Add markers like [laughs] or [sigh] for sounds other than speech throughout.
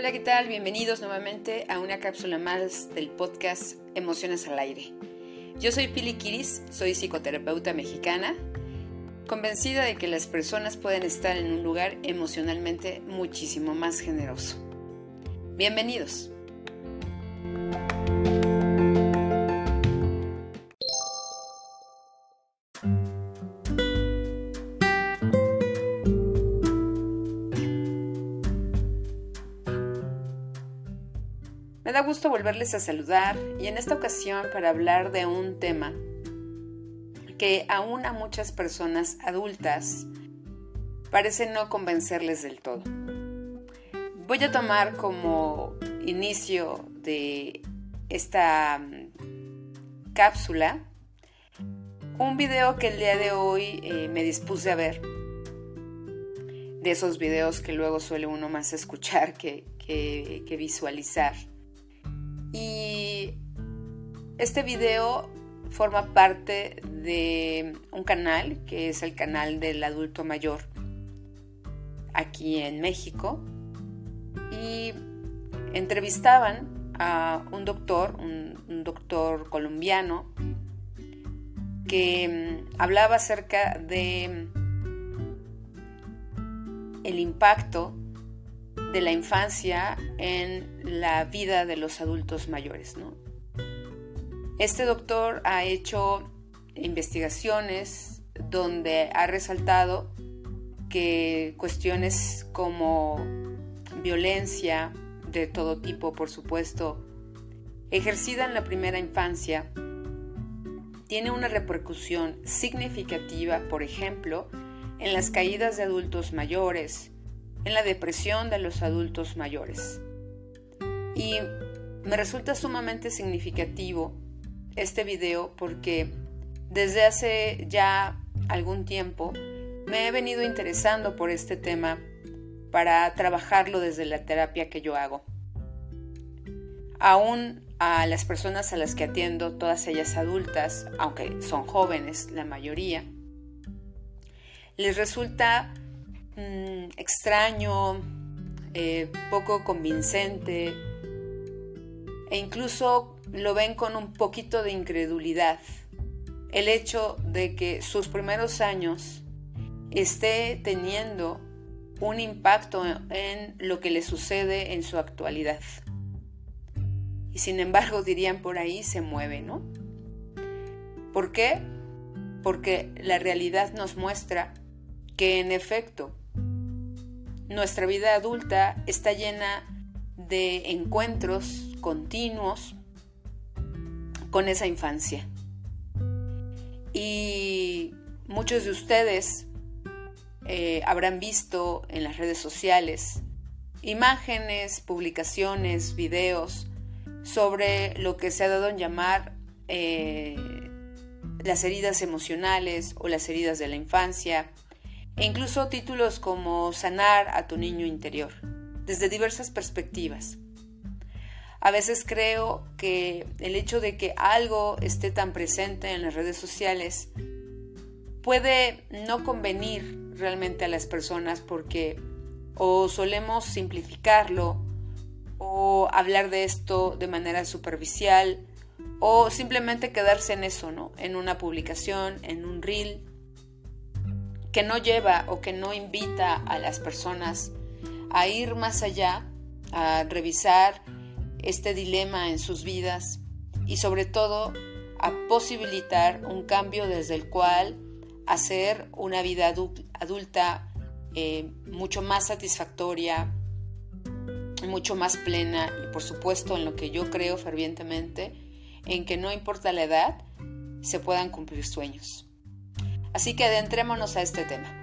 Hola, ¿qué tal? Bienvenidos nuevamente a una cápsula más del podcast Emociones al Aire. Yo soy Pili Kiris, soy psicoterapeuta mexicana, convencida de que las personas pueden estar en un lugar emocionalmente muchísimo más generoso. Bienvenidos. Gusto volverles a saludar y en esta ocasión para hablar de un tema que aún a muchas personas adultas parece no convencerles del todo. Voy a tomar como inicio de esta mm, cápsula un video que el día de hoy eh, me dispuse a ver. De esos videos que luego suele uno más escuchar que, que visualizar. Y este video forma parte de un canal que es el canal del adulto mayor aquí en México. Y entrevistaban a un doctor, un, doctor colombiano que mm, hablaba acerca de el impacto de la infancia en la vida de los adultos mayores. Este doctor ha hecho investigaciones donde ha resaltado que cuestiones como violencia de todo tipo, por supuesto, ejercida en la primera infancia, tiene una repercusión significativa, por ejemplo, en las caídas de adultos mayores, en la depresión de los adultos mayores. Y me resulta sumamente significativo este video porque desde hace ya algún tiempo me he venido interesando por este tema para trabajarlo desde la terapia que yo hago. Aún a las personas a las que atiendo, todas ellas adultas, aunque son jóvenes la mayoría, les resulta Mm, extraño, eh, poco convincente e incluso lo ven con un poquito de incredulidad. El hecho de que sus primeros años esté teniendo un impacto en lo que le sucede en su actualidad. Y sin embargo, dirían por ahí, se mueve, ¿no? ¿Por qué? Porque la realidad nos muestra que en efecto nuestra vida adulta está llena de encuentros continuos con esa infancia. Y muchos de ustedes eh, habrán visto en las redes sociales imágenes, publicaciones, videos sobre lo que se ha dado en llamar eh, las heridas emocionales o las heridas de la infancia, e incluso títulos como Sanar a tu niño interior, desde diversas perspectivas. A veces creo que el hecho de que algo esté tan presente en las redes sociales puede no convenir realmente a las personas porque o solemos simplificarlo o hablar de esto de manera superficial o simplemente quedarse en eso, ¿no? En una publicación, en un reel que no lleva o que no invita a las personas a ir más allá, a revisar este dilema en sus vidas y sobre todo a posibilitar un cambio desde el cual hacer una vida adulta eh, mucho más satisfactoria, mucho más plena y por supuesto en lo que yo creo fervientemente, en que no importa la edad, se puedan cumplir sueños. Así que adentrémonos a este tema.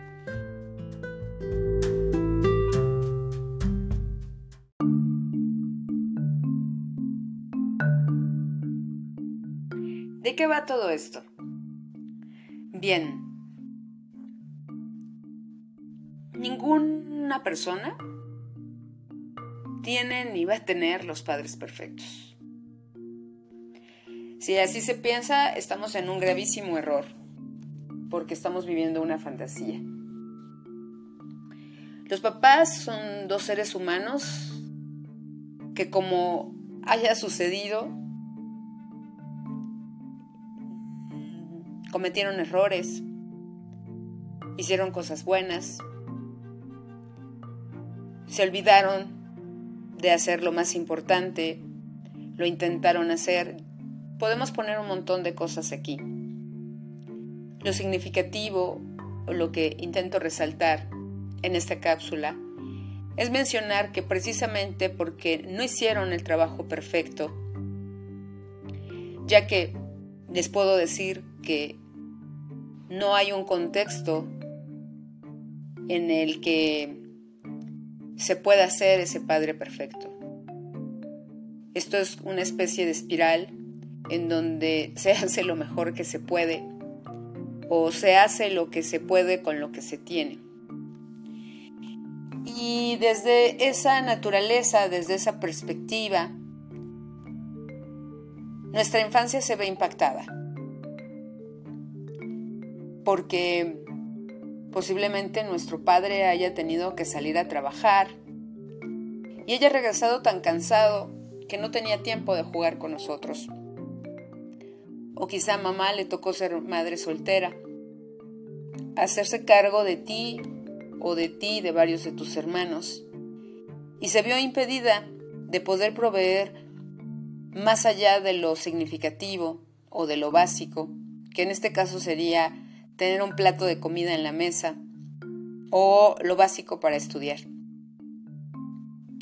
¿De qué va todo esto? Bien, ninguna persona tiene ni va a tener los padres perfectos. Si así se piensa, estamos en un gravísimo error porque estamos viviendo una fantasía. Los papás son dos seres humanos que como haya sucedido, cometieron errores, hicieron cosas buenas, se olvidaron de hacer lo más importante, lo intentaron hacer. Podemos poner un montón de cosas aquí. Lo significativo o lo que intento resaltar en esta cápsula es mencionar que precisamente porque no hicieron el trabajo perfecto, ya que les puedo decir que no hay un contexto en el que se pueda hacer ese padre perfecto. Esto es una especie de espiral en donde [laughs] se hace lo mejor que se puede o se hace lo que se puede con lo que se tiene. Y desde esa naturaleza, desde esa perspectiva, nuestra infancia se ve impactada. Porque posiblemente nuestro padre haya tenido que salir a trabajar y haya regresado tan cansado que no tenía tiempo de jugar con nosotros. O quizá mamá le tocó ser madre soltera, hacerse cargo de ti o de ti de varios de tus hermanos, y se vio impedida de poder proveer más allá de lo significativo o de lo básico, que en este caso sería tener un plato de comida en la mesa o lo básico para estudiar.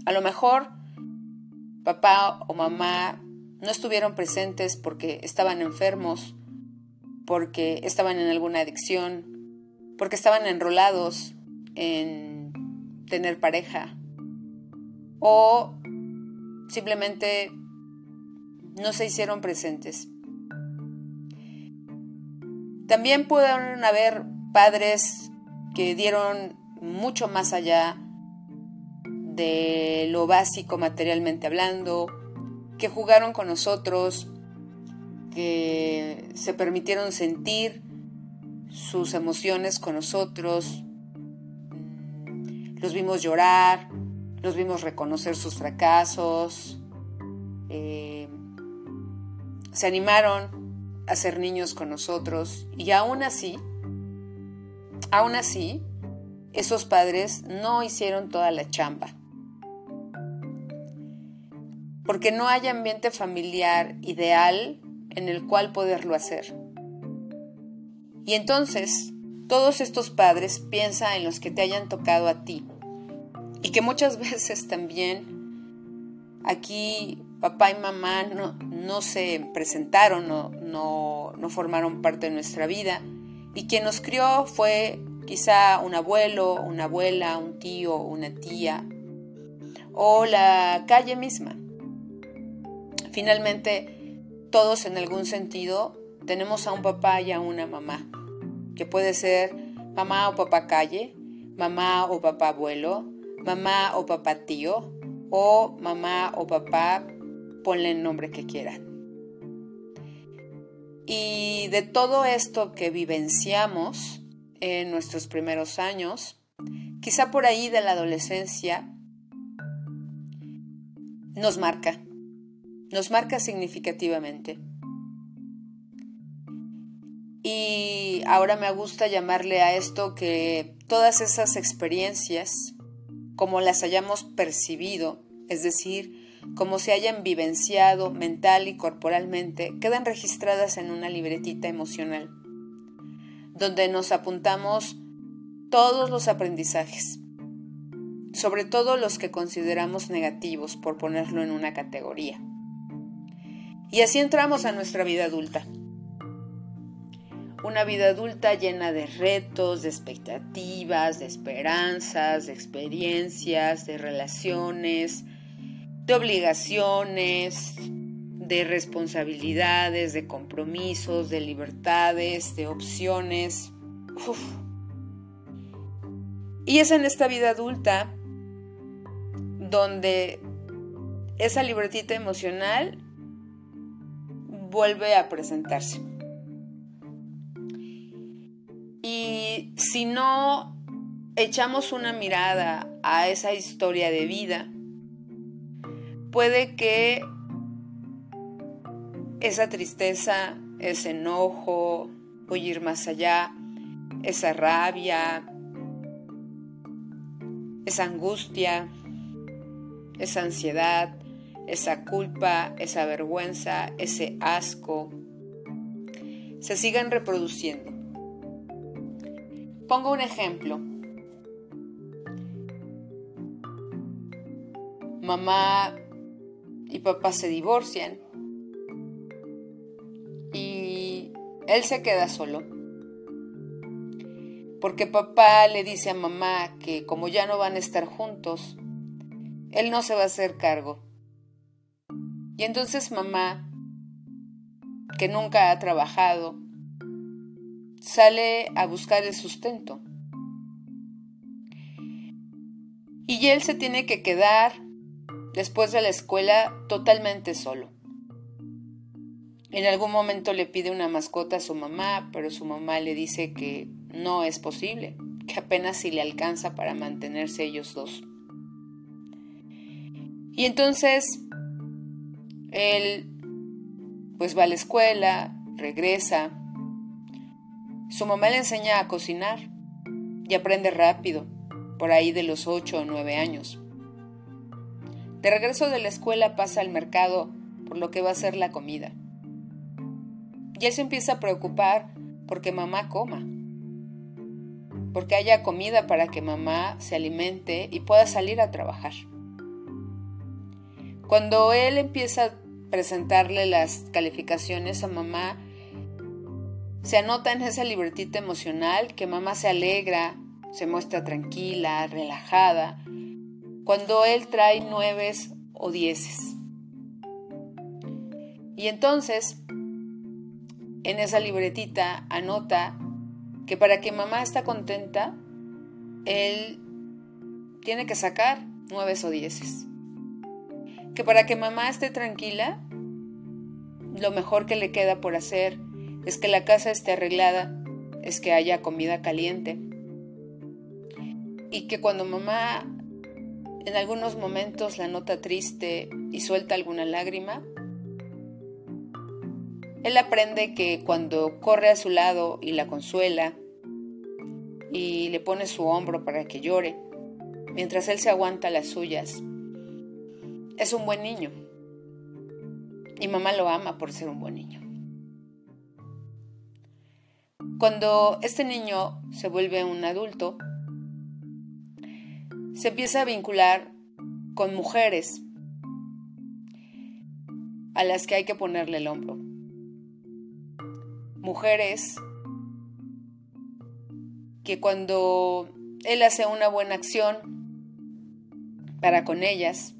A lo mejor papá o mamá no estuvieron presentes porque estaban enfermos, porque estaban en alguna adicción, porque estaban enrolados en tener pareja o simplemente no se hicieron presentes. También pudieron haber padres que dieron mucho más allá de lo básico materialmente hablando, que jugaron con nosotros, que se permitieron sentir sus emociones con nosotros, los vimos llorar, los vimos reconocer sus fracasos, eh, se animaron a ser niños con nosotros y aún así, aún así, esos padres no hicieron toda la chamba. Porque no hay ambiente familiar ideal en el cual poderlo hacer. Y entonces, todos estos padres piensa en los que te hayan tocado a ti. Y que muchas [laughs] veces también aquí papá y mamá no, se presentaron, no, no formaron parte de nuestra vida. Y quien nos crió fue quizá un abuelo, una abuela, un tío, una tía o la calle misma. Finalmente, todos en algún sentido tenemos a un papá y a una mamá que puede ser mamá o papá calle, mamá o papá abuelo, mamá o papá tío, o mamá o papá, ponle el nombre que quieran. Y de todo esto que vivenciamos en nuestros primeros años, quizá por ahí de la adolescencia, nos marca, nos marca significativamente. Y ahora me gusta llamarle a esto que todas esas experiencias, como las hayamos percibido, es decir, como se hayan vivenciado mental y corporalmente, quedan registradas en una libretita emocional, donde nos apuntamos todos los aprendizajes, sobre todo los que consideramos negativos, por ponerlo en una categoría. Y así entramos a nuestra vida adulta una vida adulta llena de retos, de expectativas, de esperanzas, de experiencias, de relaciones, de obligaciones, de responsabilidades, de compromisos, de libertades, de opciones. Y es en esta vida adulta donde esa libretita emocional vuelve a presentarse. Y si no echamos una mirada a esa historia de vida, puede que esa tristeza, ese enojo, a ir más allá, esa rabia, esa angustia, esa ansiedad, esa culpa, esa vergüenza, ese asco, se sigan reproduciendo. Pongo un ejemplo. Mamá y papá se divorcian y él se queda solo. Porque papá le dice a mamá que como ya no van a estar juntos, él no se va a hacer cargo. Y entonces mamá, que nunca ha trabajado, sale a buscar el sustento. Y él se tiene que quedar después de la escuela totalmente solo. En algún momento le pide una mascota a su mamá, pero su mamá le dice que no es posible, que apenas si le alcanza para mantenerse ellos dos. Y entonces él pues va a la escuela, regresa. Su mamá le enseña a cocinar y aprende rápido, por ahí de los 8 o 9 años. De regreso de la escuela pasa al mercado por lo que va a ser la comida. Y él se empieza a preocupar porque mamá coma, porque haya comida para que mamá se alimente y pueda salir a trabajar. Cuando él empieza presentarle las calificaciones a mamá, se anota en esa libretita emocional que mamá se alegra, se muestra tranquila, relajada, cuando él trae nueves o dieces. Y entonces, en esa libretita anota que para que mamá esté contenta, él tiene que sacar nueves o dieces. Que para que mamá esté tranquila, lo mejor que le queda por hacer es que la casa esté arreglada, es que haya comida caliente. Y que cuando mamá en algunos momentos la nota triste y suelta alguna lágrima. Él aprende que cuando corre a su lado y la consuela y le pone su hombro para que llore, mientras él se aguanta las suyas, es un buen niño. Y mamá lo ama por ser un buen niño. Cuando este niño se vuelve un adulto, se empieza a vincular con mujeres a las que hay que ponerle el hombro. Mujeres que cuando él hace una buena acción para con ellas,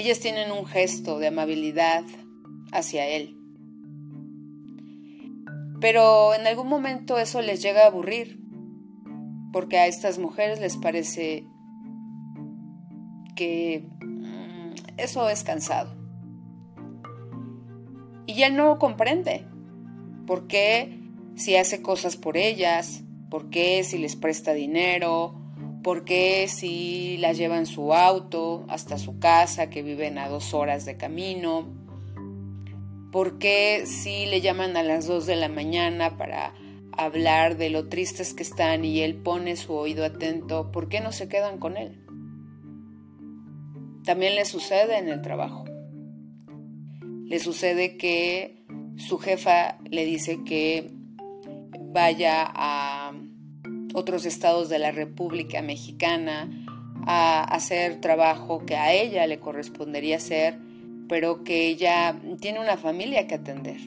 ellas tienen un gesto de amabilidad hacia él. Pero en algún momento eso les llega a aburrir porque a estas mujeres les parece que mm, eso es cansado. Y ya no comprende por qué si hace cosas por ellas, por qué si les presta dinero, por qué si las lleva en su auto hasta su casa que viven a dos horas de camino, por qué si le llaman a las dos de la mañana para hablar de lo tristes que están y él pone su oído atento, ¿por qué no se quedan con él? También le sucede en el trabajo. Le sucede que su jefa le dice que vaya a otros estados de la República Mexicana a hacer trabajo que a ella le correspondería hacer, pero que ella tiene una familia que atender.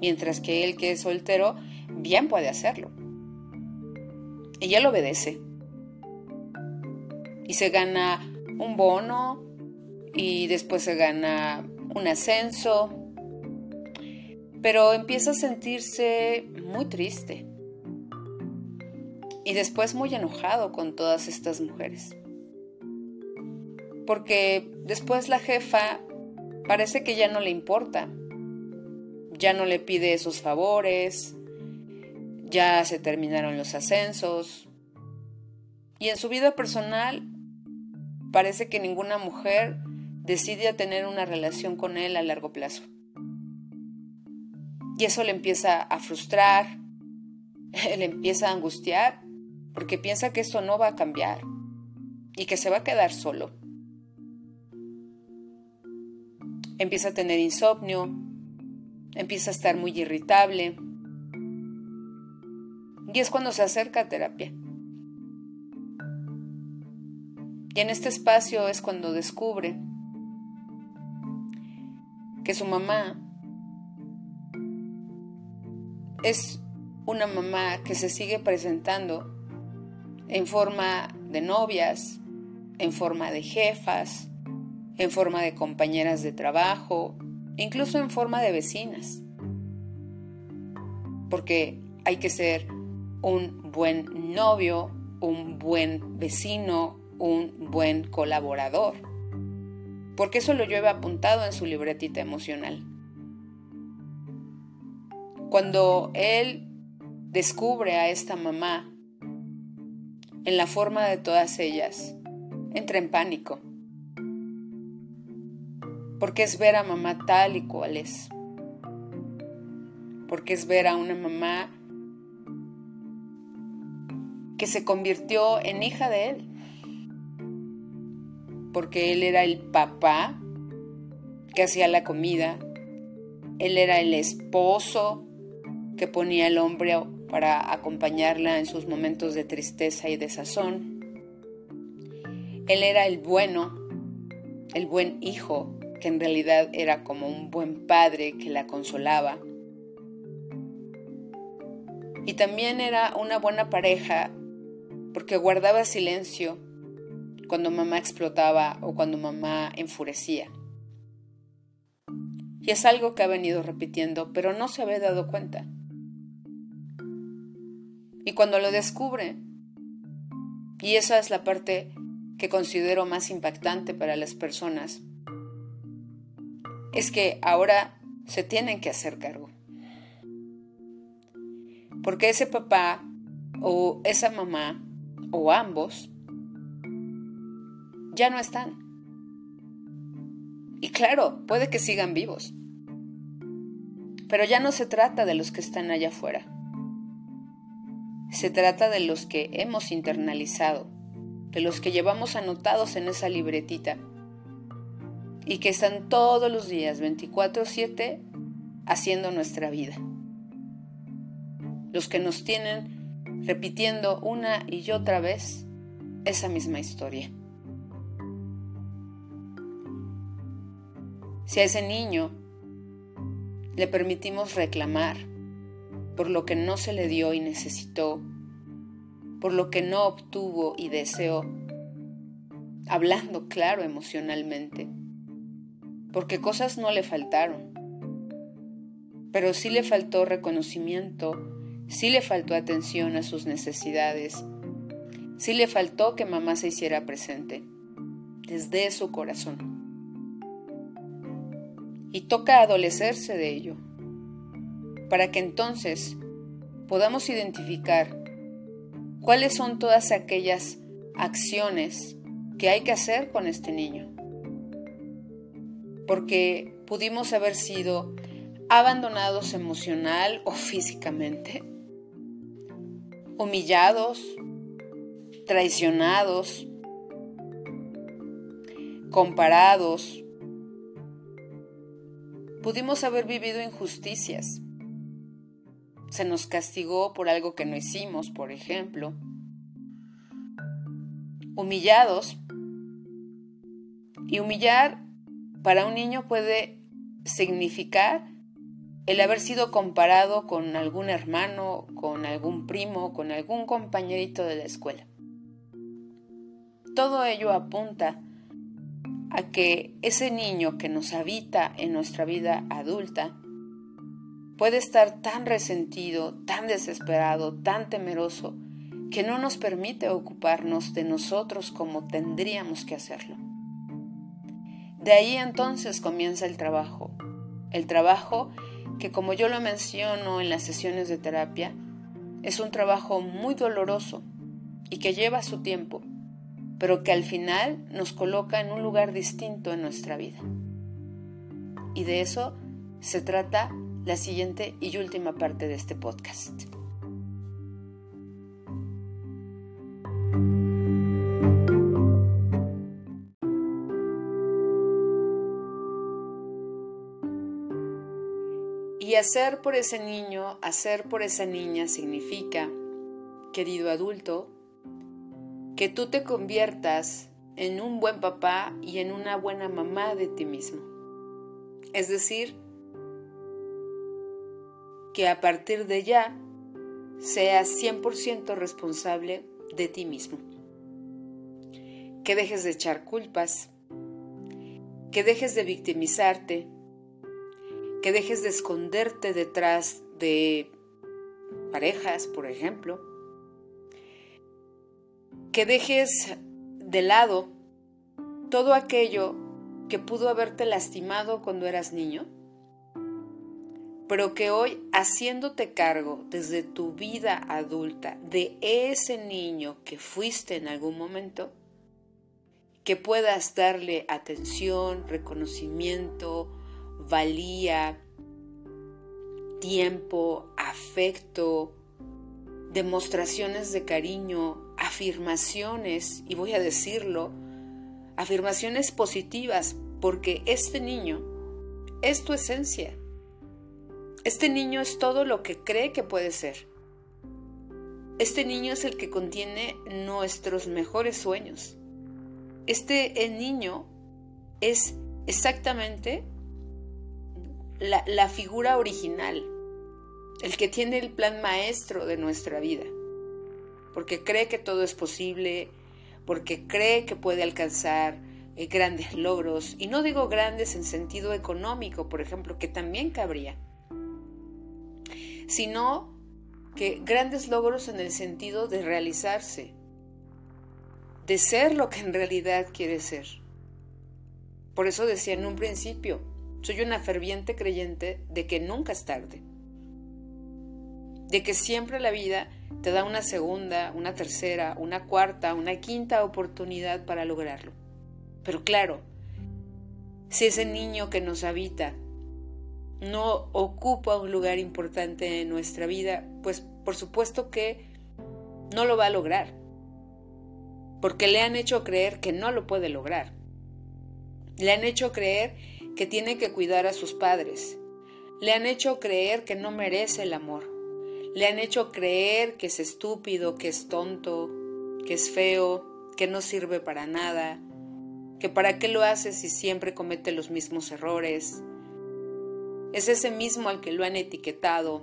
Mientras que él que es soltero bien puede hacerlo. Ella lo obedece. Y se gana un bono y después se gana un ascenso. Pero empieza a sentirse muy triste. Y después muy enojado con todas estas mujeres. Porque después la jefa parece que ya no le importa. Ya no le pide esos favores, ya se terminaron los ascensos y en su vida personal parece que ninguna mujer decide tener una relación con él a largo plazo. Y eso le empieza a frustrar, [laughs] le empieza a angustiar, porque piensa que esto no va a cambiar y que se va a quedar solo. Empieza a tener insomnio, empieza a estar muy irritable. Y es cuando se acerca a terapia. Y en este espacio es cuando descubre que su mamá es una mamá que se sigue presentando en forma de novias, en forma de jefas, en forma de compañeras de trabajo, incluso en forma de vecinas. Porque hay que ser un buen novio, un buen vecino, un buen colaborador, porque eso lo lleva apuntado en su libretita emocional. Cuando él descubre a esta mamá en la forma de todas ellas, entra en pánico, porque es ver a mamá tal y cual es, porque es ver a una mamá que se convirtió en hija de él. Porque él era el papá que hacía la comida, él era el esposo que ponía el hombre para acompañarla en sus momentos de tristeza y desazón. Él era el bueno, el buen hijo, que en realidad era como un buen padre que la consolaba. Y también era una buena pareja porque guardaba silencio cuando mamá explotaba o cuando mamá enfurecía. Y es algo que ha venido repitiendo, pero no se había dado cuenta. Y cuando lo descubre, y esa es la parte que considero más impactante para las personas, es que ahora se tienen que hacer cargo. Porque ese papá o esa mamá o ambos ya no están. Y claro, puede que sigan vivos. Pero ya no se trata de los que están allá afuera. Se trata de los que hemos internalizado, de los que llevamos anotados en esa libretita y que están todos los días 24/7 haciendo nuestra vida. Los que nos tienen repitiendo una y otra vez esa misma historia. Si a ese niño le permitimos reclamar por lo que no se le dio y necesitó, por lo que no obtuvo y deseó, hablando claro emocionalmente, porque cosas no le faltaron, pero sí le faltó reconocimiento, sí le faltó atención a sus necesidades, sí le faltó que mamá se hiciera presente desde su corazón. Y toca adolecerse de ello, para que entonces podamos identificar cuáles son todas aquellas acciones que hay que hacer con este niño. Porque pudimos haber sido abandonados emocional o físicamente, humillados, traicionados, comparados, Pudimos haber vivido injusticias. Se nos castigó por algo que no hicimos, por ejemplo. Humillados. Y humillar para un niño puede significar el haber sido comparado con algún hermano, con algún primo, con algún compañerito de la escuela. Todo ello apunta a que ese niño que nos habita en nuestra vida adulta puede estar tan resentido, tan desesperado, tan temeroso, que no nos permite ocuparnos de nosotros como tendríamos que hacerlo. De ahí entonces comienza el trabajo, el trabajo que como yo lo menciono en las sesiones de terapia, es un trabajo muy doloroso y que lleva su tiempo, pero que al final nos coloca en un lugar distinto en nuestra vida. Y de eso se trata la siguiente y última parte de este podcast. Y hacer por ese niño, hacer por esa niña significa, querido adulto, que tú te conviertas en un buen papá y en una buena mamá de ti mismo. Es decir, que a partir de ya seas 100% responsable de ti mismo. Que dejes de echar culpas, que dejes de victimizarte, que dejes de esconderte detrás de parejas, por ejemplo, que dejes de lado todo aquello que pudo haberte lastimado cuando eras niño, pero que hoy haciéndote cargo desde tu vida adulta de ese niño que fuiste en algún momento, que puedas darle atención, reconocimiento, valía, tiempo, afecto, demostraciones de cariño, afirmaciones, y voy a decirlo, afirmaciones positivas, porque este niño es tu esencia. Este niño es todo lo que cree que puede ser. Este niño es el que contiene nuestros mejores sueños. Este niño es exactamente la, figura original, el que tiene el plan maestro de nuestra vida porque cree que todo es posible, porque cree que puede alcanzar eh, grandes logros, y no digo grandes en sentido económico, por ejemplo, que también cabría, sino que grandes logros en el sentido de realizarse, de ser lo que en realidad quiere ser. Por eso decía en un principio, soy una ferviente creyente de que nunca es tarde, de que siempre la vida te da una segunda, una tercera, una cuarta, una quinta oportunidad para lograrlo. Pero claro, si ese niño que nos habita no ocupa un lugar importante en nuestra vida, pues por supuesto que no lo va a lograr. Porque le han hecho creer que no lo puede lograr. Le han hecho creer que tiene que cuidar a sus padres. Le han hecho creer que no merece el amor. Le han hecho creer que es estúpido, que es tonto, que es feo, que no sirve para nada, que para qué lo hace si siempre comete los mismos errores. Es ese mismo al que lo han etiquetado.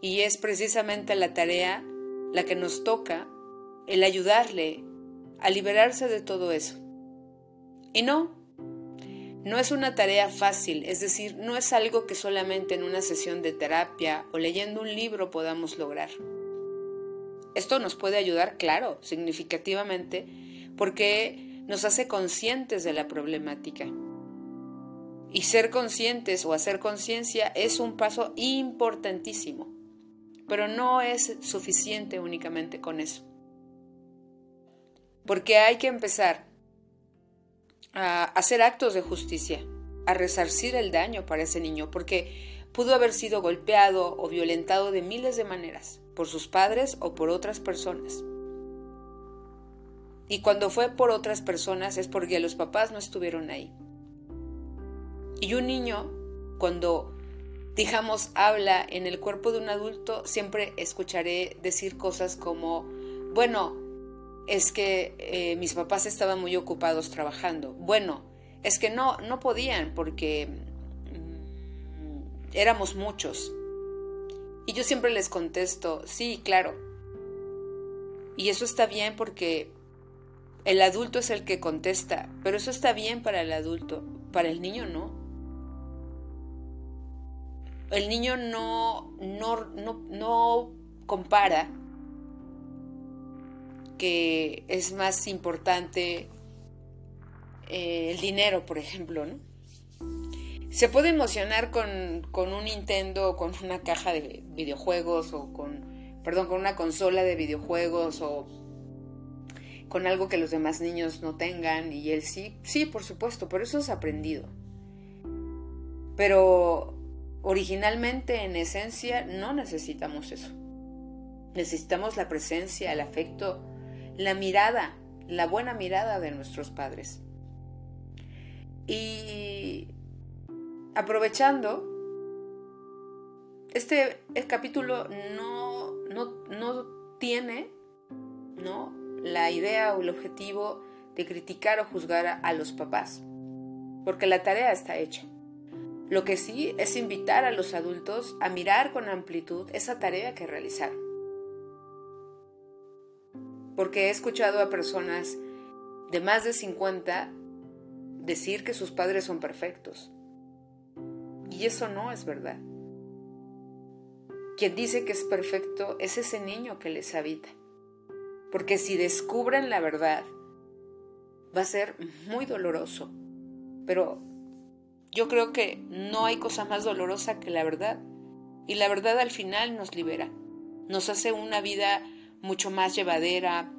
Y es precisamente la tarea la que nos toca, el ayudarle a liberarse de todo eso. Y no, no es una tarea fácil, es decir, no es algo que solamente en una sesión de terapia o leyendo un libro podamos lograr. Esto nos puede ayudar, claro, significativamente, porque nos hace conscientes de la problemática. Y ser conscientes o hacer conciencia es un paso importantísimo, pero no es suficiente únicamente con eso. Porque hay que empezar a hacer actos de justicia, a resarcir el daño para ese niño, porque pudo haber sido golpeado o violentado de miles de maneras, por sus padres o por otras personas. Y cuando fue por otras personas es porque los papás no estuvieron ahí. Y un niño, cuando, digamos, habla en el cuerpo de un adulto, siempre escucharé decir cosas como, bueno, es que eh, mis papás estaban muy ocupados trabajando. Bueno, es que no, no podían porque mm, éramos muchos. Y yo siempre les contesto, sí, claro. Y eso está bien porque el adulto es el que contesta, pero eso está bien para el adulto, para el niño no. El niño no, no, no, no compara que es más importante eh, el dinero, por ejemplo, ¿no? Se puede emocionar con, con un Nintendo, con una caja de videojuegos o con, perdón, con una consola de videojuegos o con algo que los demás niños no tengan y él sí, sí, por supuesto, por eso es aprendido. Pero originalmente, en esencia, no necesitamos eso. Necesitamos la presencia, el afecto, la mirada, la buena mirada de nuestros padres. Y aprovechando, este, capítulo no, no, no tiene ¿no? la idea o el objetivo de criticar o juzgar a los papás, porque la tarea está hecha. Lo que sí es invitar a los adultos a mirar con amplitud esa tarea que realizaron. Porque he escuchado a personas de más de 50 decir que sus padres son perfectos. Y eso no es verdad. Quien dice que es perfecto es ese niño que les habita. Porque si descubren la verdad, va a ser muy doloroso. Pero yo creo que no hay cosa más dolorosa que la verdad. Y la verdad al final nos libera. Nos hace una vida mucho más llevadera,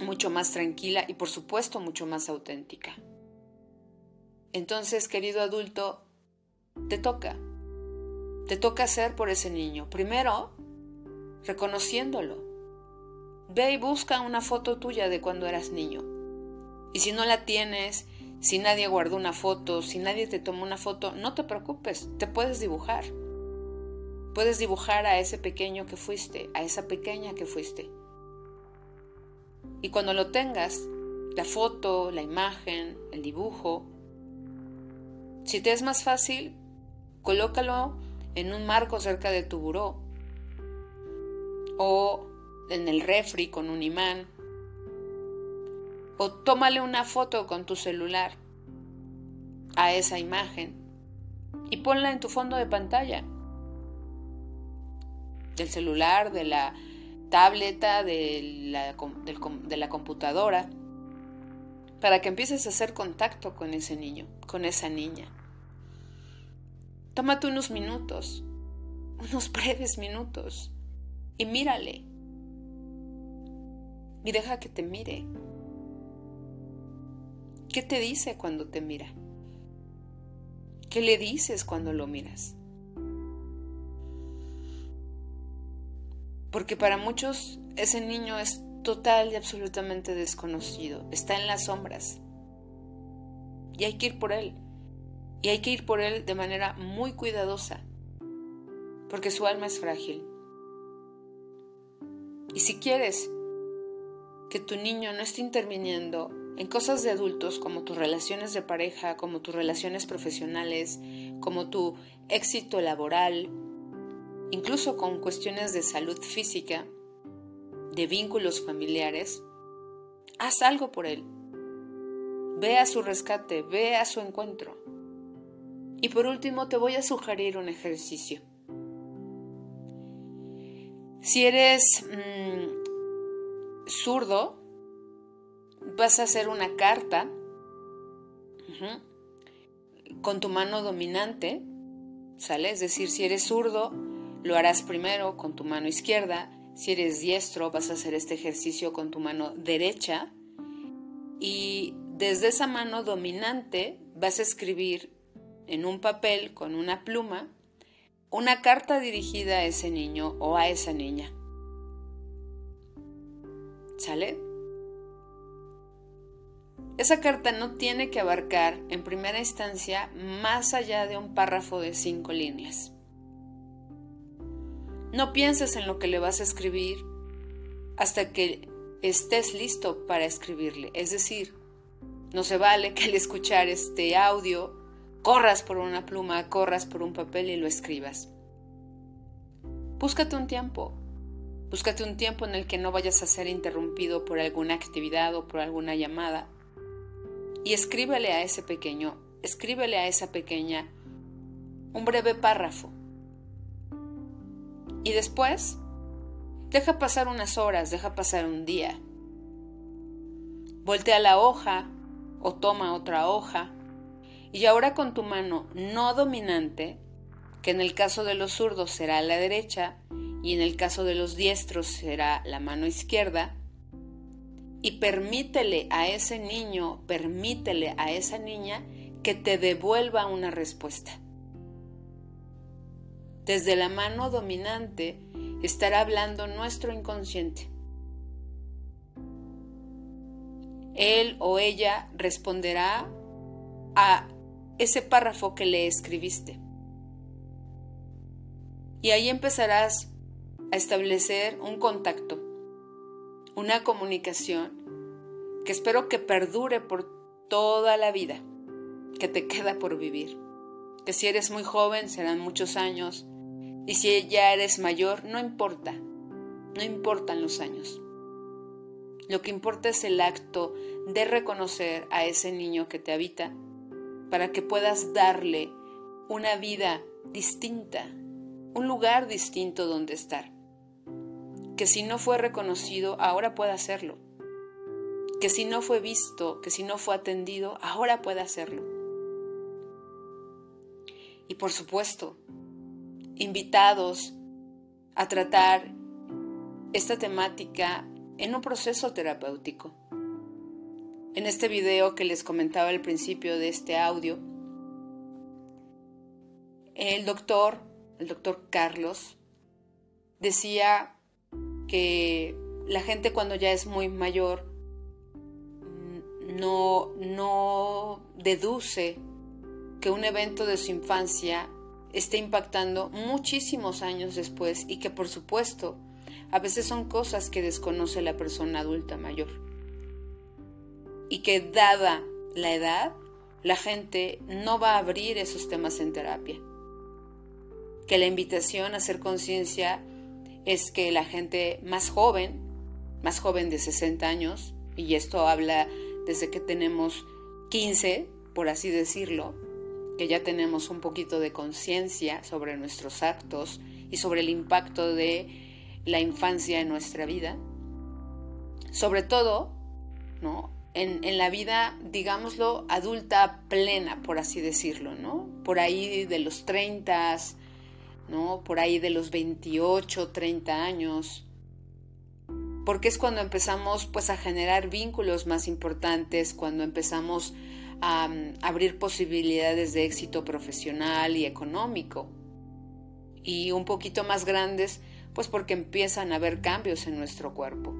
mucho más tranquila y por supuesto mucho más auténtica. Entonces, querido adulto, te toca. Te toca hacer por ese niño. Primero, reconociéndolo. Ve y busca una foto tuya de cuando eras niño. Y si no la tienes, si nadie guardó una foto, si nadie te tomó una foto, no te preocupes, te puedes dibujar. Puedes dibujar a ese pequeño que fuiste, a esa pequeña que fuiste. Y cuando lo tengas, la foto, la imagen, el dibujo, si te es más fácil, colócalo en un marco cerca de tu buró o en el refri con un imán o tómale una foto con tu celular a esa imagen y ponla en tu fondo de pantalla del celular, de la tableta, de la, de la computadora, para que empieces a hacer contacto con ese niño, con esa niña. Tómate unos minutos, unos breves minutos, y mírale. Y deja que te mire. ¿Qué te dice cuando te mira? ¿Qué le dices cuando lo miras? Porque para muchos ese niño es total y absolutamente desconocido, está en las sombras. Y hay que ir por él. Y hay que ir por él de manera muy cuidadosa, porque su alma es frágil. Y si quieres que tu niño no esté interviniendo en cosas de adultos como tus relaciones de pareja, como tus relaciones profesionales, como tu éxito laboral, incluso con cuestiones de salud física, de vínculos familiares, haz algo por él. Ve a su rescate, ve a su encuentro. Y por último te voy a sugerir un ejercicio. Si eres mm, zurdo, vas a hacer una carta con tu mano dominante, ¿sale? Es decir, si eres zurdo, lo harás primero con tu mano izquierda. Si eres diestro, vas a hacer este ejercicio con tu mano derecha. Y desde esa mano dominante vas a escribir en un papel con una pluma una carta dirigida a ese niño o a esa niña. ¿Sale? Esa carta no tiene que abarcar en primera instancia más allá de un párrafo de cinco líneas. No pienses en lo que le vas a escribir hasta que estés listo para escribirle. Es decir, no se vale que al escuchar este audio corras por una pluma, corras por un papel y lo escribas. Búscate un tiempo. Búscate un tiempo en el que no vayas a ser interrumpido por alguna actividad o por alguna llamada y escríbele a ese pequeño, escríbele a esa pequeña un breve párrafo. Y después, deja pasar unas horas, deja pasar un día. Voltea la hoja o toma otra hoja y ahora con tu mano no dominante, que en el caso de los zurdos será la derecha y en el caso de los diestros será la mano izquierda, y permítele a ese niño, permítele a esa niña que te devuelva una respuesta. Desde la mano dominante estará hablando nuestro inconsciente. Él o ella responderá a ese párrafo que le escribiste. Y ahí empezarás a establecer un contacto, una comunicación que espero que perdure por toda la vida, que te queda por vivir. Que si eres muy joven serán muchos años y si ya eres mayor no importa, no importan los años. Lo que importa es el acto de reconocer a ese niño que te habita para que puedas darle una vida distinta, un lugar distinto donde estar. Que si no fue reconocido, ahora pueda hacerlo. Que si no fue visto, que si no fue atendido, ahora pueda hacerlo. Y por supuesto, invitados a tratar esta temática en un proceso terapéutico. En este video que les comentaba al principio de este audio, el doctor, el doctor Carlos, decía que la gente cuando ya es muy mayor no, deduce que un evento de su infancia esté impactando muchísimos años después y que por supuesto a veces son cosas que desconoce la persona adulta mayor. Y que dada la edad, la gente no va a abrir esos temas en terapia. Que la invitación a hacer conciencia es que la gente más joven, más joven de 60 años, y esto habla desde que tenemos 15, por así decirlo, que ya tenemos un poquito de conciencia sobre nuestros actos y sobre el impacto de la infancia en nuestra vida, sobre todo, ¿no? En, la vida, digámoslo, adulta plena, por así decirlo, ¿no? Por ahí de los 30, ¿no? Por ahí de los 28, 30 años. Porque es cuando empezamos pues a generar vínculos más importantes, cuando empezamos a mm, abrir posibilidades de éxito profesional y económico. Y un poquito más grandes, pues porque empiezan a haber cambios en nuestro cuerpo.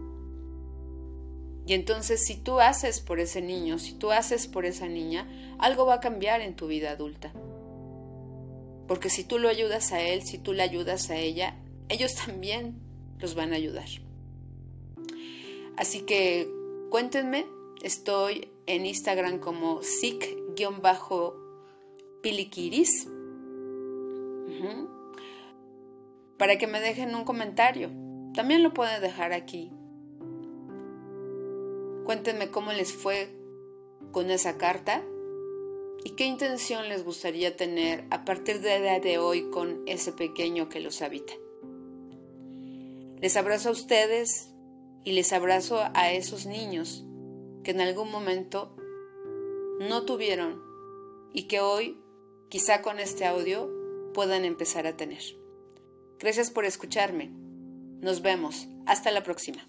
Y entonces si tú haces por ese niño, si tú haces por esa niña, algo va a cambiar en tu vida adulta. Porque si tú lo ayudas a él, si tú le ayudas a ella, ellos [laughs] también los van a ayudar. Así que cuéntenme, estoy en Instagram como sic-piliquiris para que me dejen un comentario. También lo pueden dejar aquí. Cuéntenme cómo les fue con esa carta y qué intención les gustaría tener a partir de día de hoy con ese pequeño que los habita. Les abrazo a ustedes y les abrazo a esos niños que en algún momento no tuvieron y que hoy, quizá con este audio, puedan empezar a tener. Gracias por escucharme. Nos vemos. Hasta la próxima.